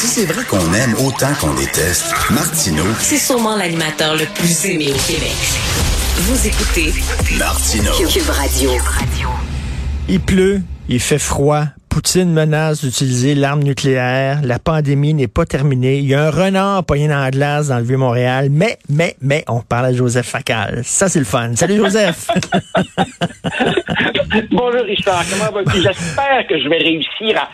Si c'est vrai qu'on aime autant qu'on déteste, Martineau, C'est sûrement l'animateur le plus aimé au Québec. Vous écoutez Martineau. Cube Radio. Il pleut, il fait froid. Poutine menace d'utiliser l'arme nucléaire. La pandémie n'est pas terminée. Il y a un renard pogné dans la glace dans le Vieux-Montréal. Mais, mais, mais, on parle à Joseph Facal. Ça, c'est le fun. Salut, Joseph. Bonjour Richard, comment vas-tu? J'espère que je vais réussir à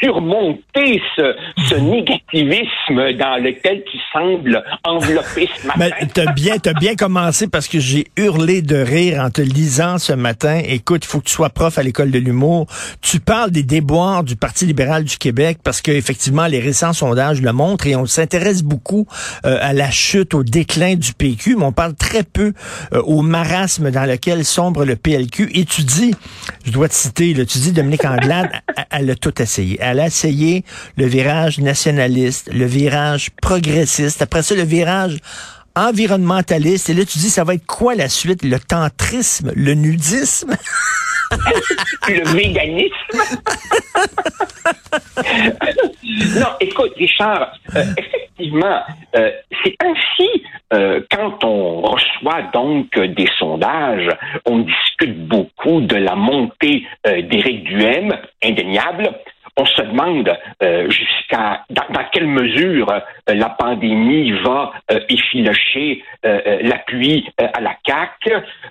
surmonter ce, ce négativisme dans lequel tu sembles envelopper ce matin. Mais t'as bien, t'as bien commencé parce que j'ai hurlé de rire en te lisant ce matin. Écoute, faut que tu sois prof à l'école de l'humour. Tu parles des déboires du Parti libéral du Québec parce que effectivement les récents sondages le montrent et on s'intéresse beaucoup euh, à la chute, au déclin du PQ, mais on parle très peu euh, au marasme dans lequel sombre le PLQ. Et tu dis, je dois te citer, là, tu dis Dominique Anglade, elle, a tout essayé. Elle a essayé le virage nationaliste, le virage progressiste, après ça le virage environnementaliste. Et là, tu dis, ça va être quoi la suite? Le tantrisme, le nudisme? le véganisme. non, écoute, Richard, euh, effectivement, euh, c'est ainsi euh, quand on reçoit donc des sondages, on discute beaucoup de la montée d'Éric Duhem, indéniable. On se demande euh, jusqu'à dans, quelle mesure euh, la pandémie va euh, effilocher l'appui à la CAC.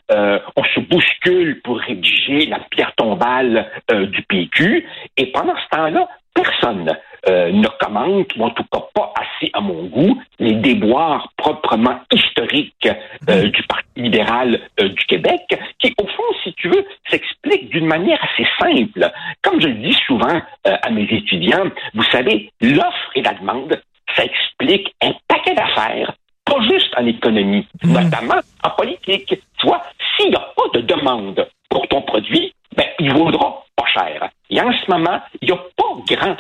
on se bouscule pour rédiger la pierre tombale du PQ. Et pendant ce temps-là, personne euh, ne commente, ou en tout cas pas assez à mon goût, les déboires proprement historiques euh, du Parti libéral euh, du Québec, qui, au fond, si tu veux, s'explique d'une manière assez simple. Comme je le dis souvent à mes étudiants, vous savez, l'offre et la demande, ça explique un paquet d'affaires pas juste en économie, notamment en politique. Tu vois, s'il n'y a pas de demande pour ton produit, ben, il vaudra pas cher. Et en ce moment, il n'y a pas grande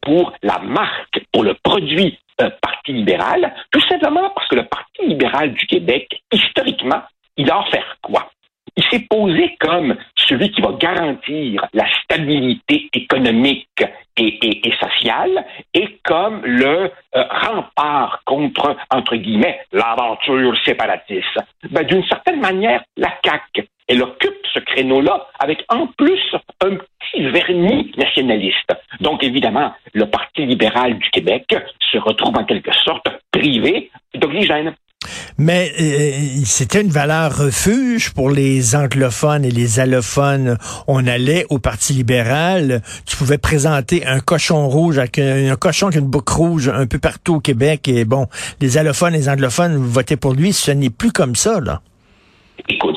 pour la marque, pour le produit euh, Parti libéral, tout simplement parce que le Parti libéral du Québec, historiquement, il a faire quoi? Il s'est posé comme celui qui va garantir la stabilité économique et sociale et comme le euh, rempart contre, entre guillemets, l'aventure séparatiste. Ben, D'une certaine manière, la CAQ, elle occupe ce créneau-là avec en plus un petit vernis nationaliste. Donc évidemment, le Parti libéral du Québec se retrouve en quelque sorte privé d'oxygène. Mais euh, c'était une valeur refuge pour les anglophones et les allophones. On allait au Parti libéral, tu pouvais présenter un cochon rouge avec un, un cochon avec une boucle rouge un peu partout au Québec. Et bon, les allophones et les anglophones votaient pour lui. Ce n'est plus comme ça, là. Écoute,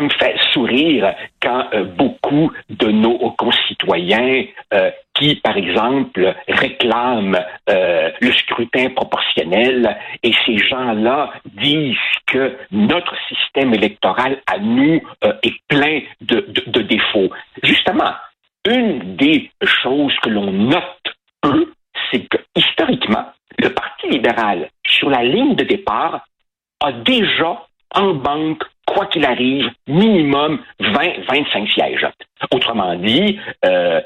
me fait sourire quand euh, beaucoup de nos concitoyens euh, qui, par exemple, réclament euh, le scrutin proportionnel et ces gens-là disent que notre système électoral à nous est plein de, de, de défauts. Justement, une des choses que l'on note peu, c'est que historiquement, le Parti libéral, sur la ligne de départ, a déjà en banque quoi qu'il arrive, minimum 20-25 sièges. Autrement dit, euh,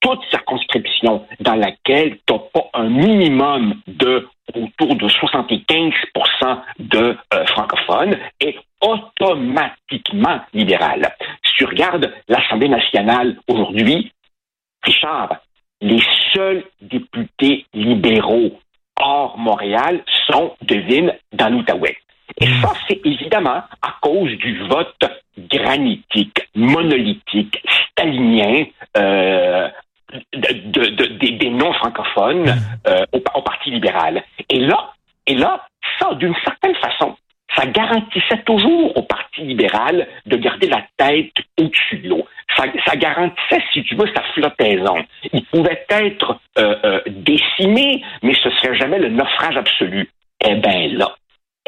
toute circonscription dans laquelle tu n'as pas un minimum de autour de 75% de euh, francophones est automatiquement libérale. Si tu regardes l'Assemblée nationale aujourd'hui, Richard, les seuls députés libéraux hors Montréal sont, devine, dans l'Outaouais. Et ça, c'est évidemment à cause du vote granitique, monolithique, stalinien euh, de, de, des, des non-francophones euh, au, au Parti libéral. Et là, et là, ça, d'une certaine façon, ça garantissait toujours au Parti libéral de garder la tête au-dessus de l'eau. Ça, ça, garantissait, si tu veux, sa flottaison. Il pouvait être euh, euh, décimé, mais ce serait jamais le naufrage absolu. Eh bien là,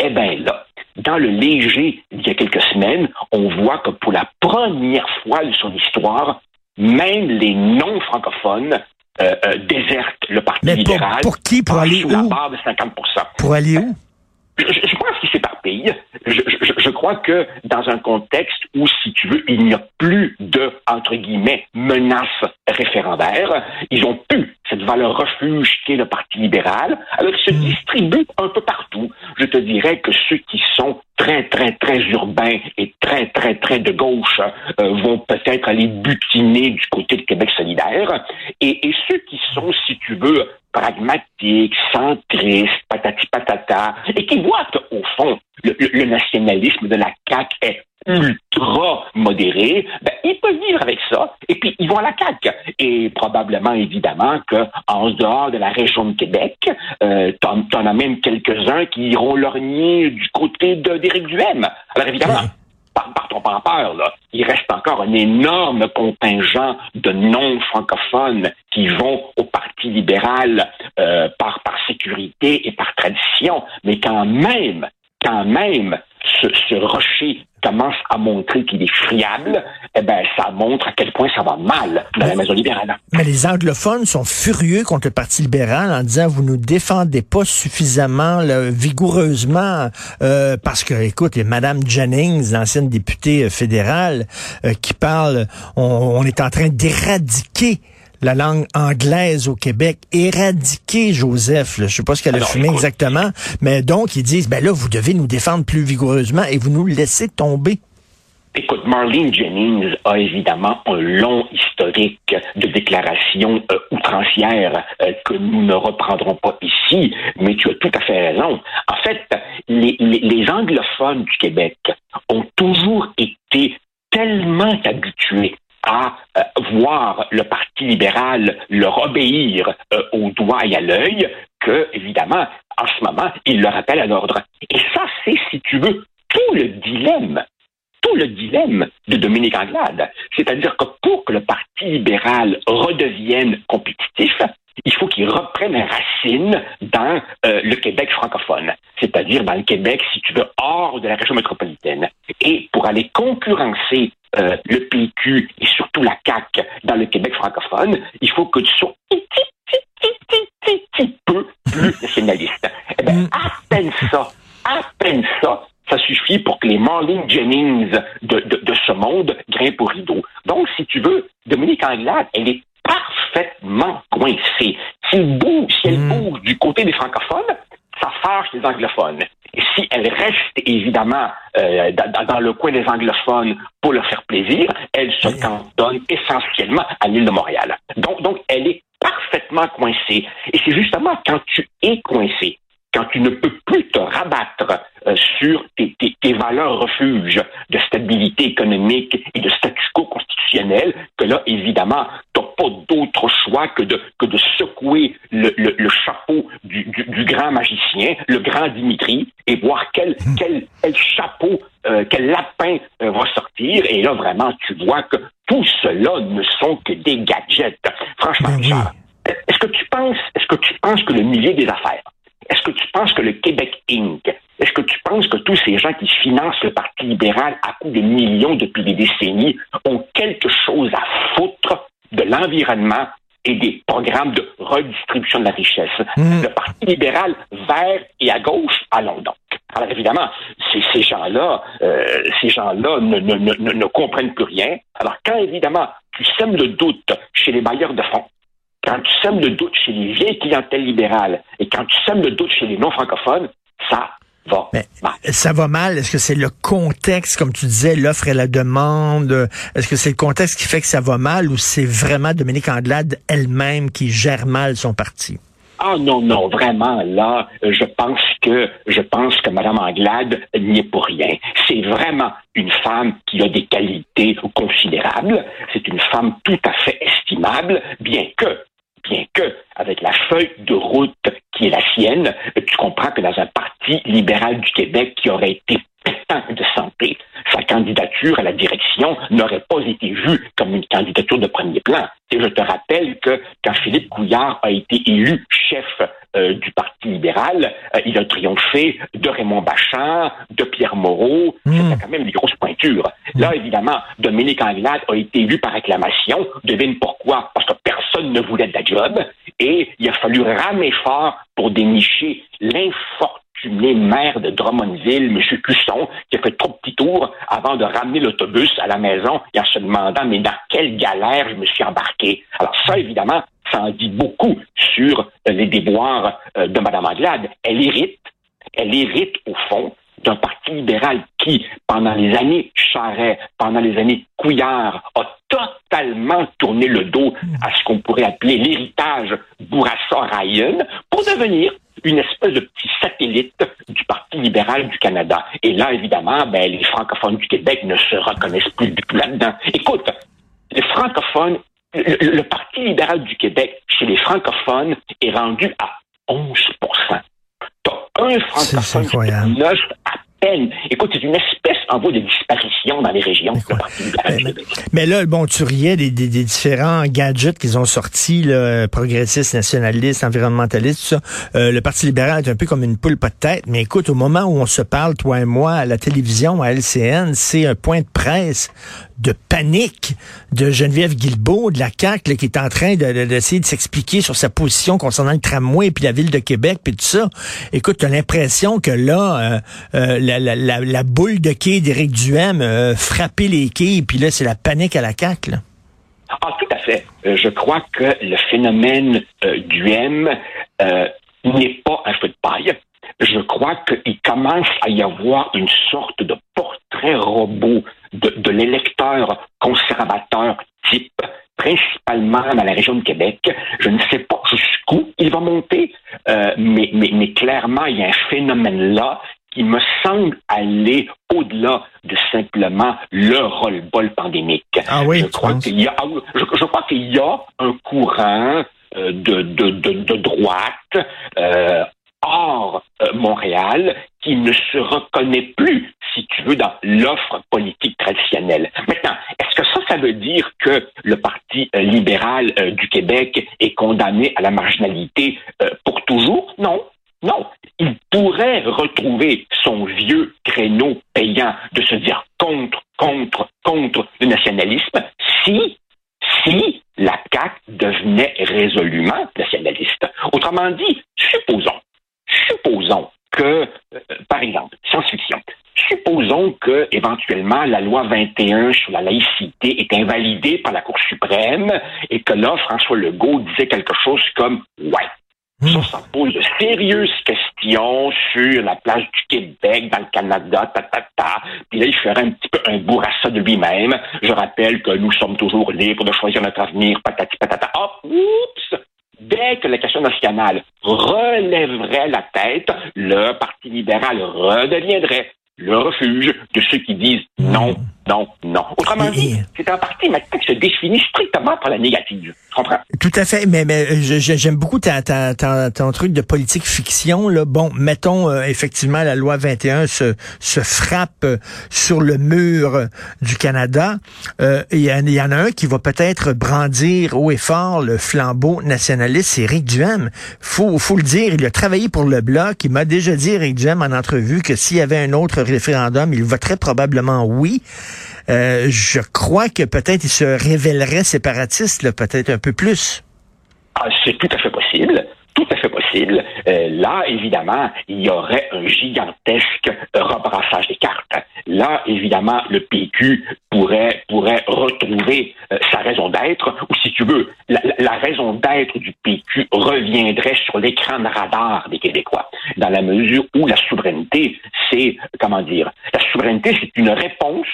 eh bien là, dans le léger il y a quelques semaines, on voit que pour la première fois de son histoire, même les non-francophones euh, euh, désertent le Parti Mais pour, libéral. pour qui? Pour aller sous la où? barre de 50 Pour aller où? je, je pense qu'il s'éparpille. Je, je, je crois que dans un contexte où, si tu veux, il n'y a plus de, entre guillemets, menace référendaire, ils ont pu cette valeur refuge qu'est le Parti libéral, alors ils se distribuent un peu partout. Je te dirais que ceux qui sont très, très, très urbains et très, très, très de gauche euh, vont peut-être aller butiner du côté de Québec solidaire. Et, et ceux qui sont, si tu veux, pragmatiques, centristes, patati patata, et qui voient qu'au fond, le, nationalisme de la CAQ est ultra modéré, ben, ils peuvent vivre avec ça, et puis ils vont à la CAQ. Et probablement, évidemment, que en dehors de la région de Québec, euh, t'en, t'en as même quelques-uns qui iront lorgner du côté de, d'Éric Duhem. Alors évidemment, par, partons pas en peur, là. Il reste encore un énorme contingent de non-francophones qui vont au Parti libéral euh, par, par sécurité et par tradition. Mais quand même, quand même, ce, ce rocher commence à montrer qu'il est friable, eh ben, ça montre à quel point ça va mal dans la maison libérale. Mais les anglophones sont furieux contre le Parti libéral en disant vous nous défendez pas suffisamment là, vigoureusement euh, parce que écoute, Madame Jennings, l'ancienne députée euh, fédérale, euh, qui parle on, on est en train d'éradiquer la langue anglaise au Québec, éradiquer Joseph. là. Je sais pas ce qu'elle a Alors, fumé écoute. exactement, mais donc ils disent ben là vous devez nous défendre plus vigoureusement et vous nous laissez tomber. Écoute, Marlene Jennings a évidemment un long historique de déclarations euh, outrancières euh, que nous ne reprendrons pas ici, mais tu as tout à fait raison. En fait, les, les- les anglophones du Québec ont toujours été tellement habitués à euh, voir le Parti libéral leur obéir euh, au doigt et à l'œil que, évidemment, en ce moment, ils le rappellent à l'ordre. Et ça, c'est, si tu veux, tout le dilemme tout le dilemme de Dominique Anglade. C'est-à-dire que pour que le Parti libéral redevienne compétitif, il faut qu'il reprenne racine dans euh, le Québec francophone, c'est-à-dire dans le Québec, si tu veux, hors de la région métropolitaine. Et pour aller concurrencer le PQ et surtout la CAQ dans le Québec francophone, il faut que tu sois un petit, petit, petit, petit, petit, petit peu plus nationaliste. Eh bien, à peine ça, à peine ça, ça suffit pour que les Marlene Jennings de, de, de ce monde grimpent au rideau. Donc, si tu veux, Dominique Anglade, elle est parfaitement coincée. Si elle bouge, si elle bouge du côté des francophones, ça fâche les anglophones. Et si elle reste évidemment dans, le coin des anglophones pour leur faire plaisir, elle se cantonne essentiellement à l'île de Montréal. Donc, donc, elle est parfaitement coincée. Et c'est justement quand tu es coincé, quand tu ne peux plus te rabattre euh, sur tes, tes- tes valeurs refuges de stabilité économique et de statu quo constitutionnel, que là, évidemment, tu n'as pas d'autre choix que de, que de secouer le, le- le chapeau du, du- du grand magicien, le grand Dimitri, et voir quel, quel, quel chapeau, euh, quel lapin euh, va sortir. Et là, vraiment, tu vois que tout cela ne sont que des gadgets. Franchement, Ben oui. Est-ce que tu penses, est-ce que tu penses que le milieu des affaires, est-ce que tu penses que le Québec Inc., est-ce que tu penses que tous ces gens qui financent le Parti libéral à coups de millions depuis des décennies ont quelque chose à foutre de l'environnement et des programmes de redistribution de la richesse? Le Parti libéral vert et à gauche, allons donc. Alors évidemment, ces, ces gens-là, euh, ces gens-là ne, ne, ne, ne- ne comprennent plus rien. Alors quand évidemment tu sèmes le doute chez les bailleurs de fonds, quand tu sèmes le doute chez les vieilles clientèles libérales et quand tu sèmes le doute chez les non-francophones, ça, va Mais mal. ça va mal? Est-ce que c'est le contexte, comme tu disais, l'offre et la demande? Est-ce que c'est le contexte qui fait que ça va mal ou c'est vraiment Dominique Anglade elle-même qui gère mal son parti? Ah non, non, vraiment, là, je pense que je pense que Mme Anglade n'y est pour rien. C'est vraiment une femme qui a des qualités considérables. C'est une femme tout à fait estimable, bien que bien que, avec la feuille de route qui est la sienne, tu comprends que dans un parti libéral du Québec qui aurait été pétant de santé, sa candidature à la direction n'aurait pas été vue comme une candidature de premier plan. Et je te rappelle que quand Philippe Couillard a été élu chef euh, du Parti libéral, euh, il a triomphé de Raymond Bachand, de Pierre Moreau. C'était quand même des grosses pointures. Là, évidemment, Dominique Anglade a été élu par acclamation. Devine pourquoi? Parce que personne ne voulait de la job. Et il a fallu ramer fort pour dénicher l'infortuné maire de Drummondville, M. Cusson, qui a fait trop petits tours avant de ramener l'autobus à la maison et en se demandant, mais dans quelle galère je me suis embarqué? Alors ça, évidemment, ça en dit beaucoup sur euh, les déboires euh, de Mme Anglade. Elle hérite, elle hérite au fond d'un parti libéral qui, pendant les années Charret, pendant les années Couillard, a totalement tourné le dos à ce qu'on pourrait appeler l'héritage Bourassa-Ryan pour devenir une espèce de petit satellite du Parti libéral du Canada. Et là, évidemment, ben, les francophones du Québec ne se reconnaissent plus du tout là-dedans. Écoute, les francophones, le, le Parti libéral du Québec, chez les francophones, est rendu à 11% T'as un francophone neuf à peine. Écoute, c'est une espèce en voie de disparition dans les régions Mais, Québec. mais là, bon, tu riais des, des- des différents gadgets qu'ils ont sortis, là, progressistes, nationalistes, environnementalistes, tout ça. Euh, le Parti libéral est un peu comme une poule pas de tête. Mais écoute, au moment où on se parle, toi et moi, à la télévision, à LCN, c'est un point de presse de panique de Geneviève Guilbeault, de la CAQ, qui est en train de- de- d'essayer de, s'expliquer sur sa position concernant le tramway, puis la ville de Québec, puis tout ça. Écoute, tu as l'impression que là, euh, euh, la, boule de quai d'Éric Duhem euh, frappé les quais, puis là, c'est la panique à la CAQ. Ah, tout à fait. Euh, je crois que le phénomène du M n'est pas un feu de paille. Je crois qu'il commence à y avoir une sorte de portrait robot de, de l'électeur conservateur type, principalement dans la région de Québec. Je ne sais pas jusqu'où il va monter, euh, mais, mais, mais clairement, il y a un phénomène là qui me semble aller au-delà de simplement le roll-ball pandémique. Ah oui, je crois qu'il y a, ah je crois qu'il y a un courant euh, de, de, de, de droite euh, hors euh, Montréal qui ne se reconnaît plus, si tu veux, dans l'offre politique traditionnelle. Maintenant, est-ce que ça, ça veut dire que le Parti euh, libéral euh, du Québec est condamné à la marginalité euh, pour toujours? Non. Non, il pourrait retrouver son vieux créneau payant de se dire contre, contre, contre le nationalisme si, si la CAQ devenait résolument nationaliste. Autrement dit, supposons, supposons que, euh, par exemple, science-fiction, supposons que, éventuellement, la loi 21 sur la laïcité est invalidée par la Cour suprême et que là, François Legault disait quelque chose comme, ouais, ça, ça pose de sérieuses questions sur la place du Québec dans le Canada, ta, ta, ta. Puis là, il ferait un petit peu un bourrassa de lui-même. Je rappelle que nous sommes toujours libres de choisir notre avenir, patati patata. Hop, oups! Dès que la question nationale relèverait la tête, le Parti libéral redeviendrait le refuge de ceux qui disent non, non, non. Autrement dit, c'est un parti maintenant qui se définit strictement par la négative. Tu comprends? Tout à fait, mais, mais euh, j'aime beaucoup ta, ta, ta- ton truc de politique fiction. Là. Bon, mettons euh, effectivement la loi 21 se, se frappe euh, sur le mur euh, du Canada. Euh, Il y, en- il y en a un qui va peut-être brandir haut et fort le flambeau nationaliste, c'est Éric Duhem. Faut, faut le dire, il a travaillé pour le Bloc. Il m'a déjà dit, Éric Duhem, en entrevue, que s'il y avait un autre référendum, il voterait probablement oui. Euh, je crois que peut-être il se révélerait séparatiste, peut-être un peu plus. Ah, c'est tout à fait possible. tout à fait possible. Euh, là, évidemment, il y aurait un gigantesque rebrassage des cartes. Là, évidemment, le PQ pourrait pourrait retrouver euh, sa raison d'être, ou si tu veux, la, la raison d'être du PQ reviendrait sur l'écran de radar des Québécois, dans la mesure où la souveraineté, c'est comment dire, la souveraineté, c'est une réponse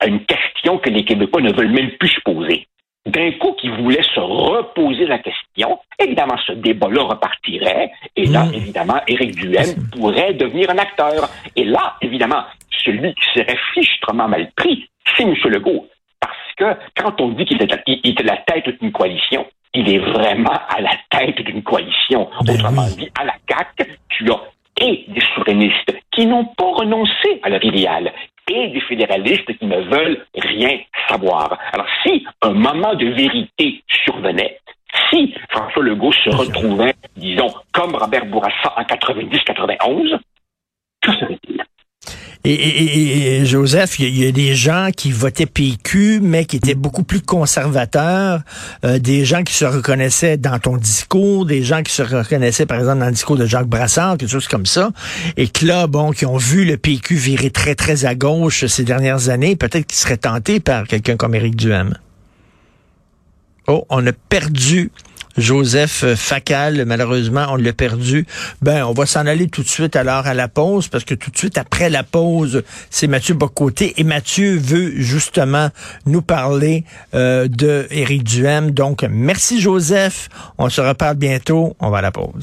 à une question que les Québécois ne veulent même plus se poser d'un coup qui voulait se reposer la question, évidemment, ce débat-là repartirait, et là, mmh. évidemment, Éric Duhem pourrait devenir un acteur. Et là, évidemment, celui qui serait fichtrement mal pris, c'est M. Legault. Parce que quand on dit qu'il est, la tête d'une coalition, il est vraiment à la tête d'une coalition. Ben Autrement dit, à la CAQ, tu as et des souverainistes qui n'ont pas renoncé à leur idéal, et des fédéralistes qui ne veulent rien savoir. Alors, si un moment de vérité survenait, si François Legault se retrouvait, disons, comme Robert Bourassa en 90-91, que serait-il? Et, Joseph, il y, a des gens qui votaient PQ, mais qui étaient beaucoup plus conservateurs, euh, des gens qui se reconnaissaient dans ton discours, des gens qui se reconnaissaient, par exemple, dans le discours de Jacques Brassard, quelque chose comme ça, et que là, bon, qui ont vu le PQ virer très, très à gauche ces dernières années, peut-être qu'ils seraient tentés par quelqu'un comme Éric Duhem. Oh, on a perdu Joseph Facal, malheureusement, on l'a perdu. Ben, on va s'en aller tout de suite alors à la pause, parce que tout de suite après la pause, c'est Mathieu Bocoté. Et Mathieu veut justement nous parler euh, de Éric. Donc, merci Joseph. On se reparle bientôt. On va à la pause.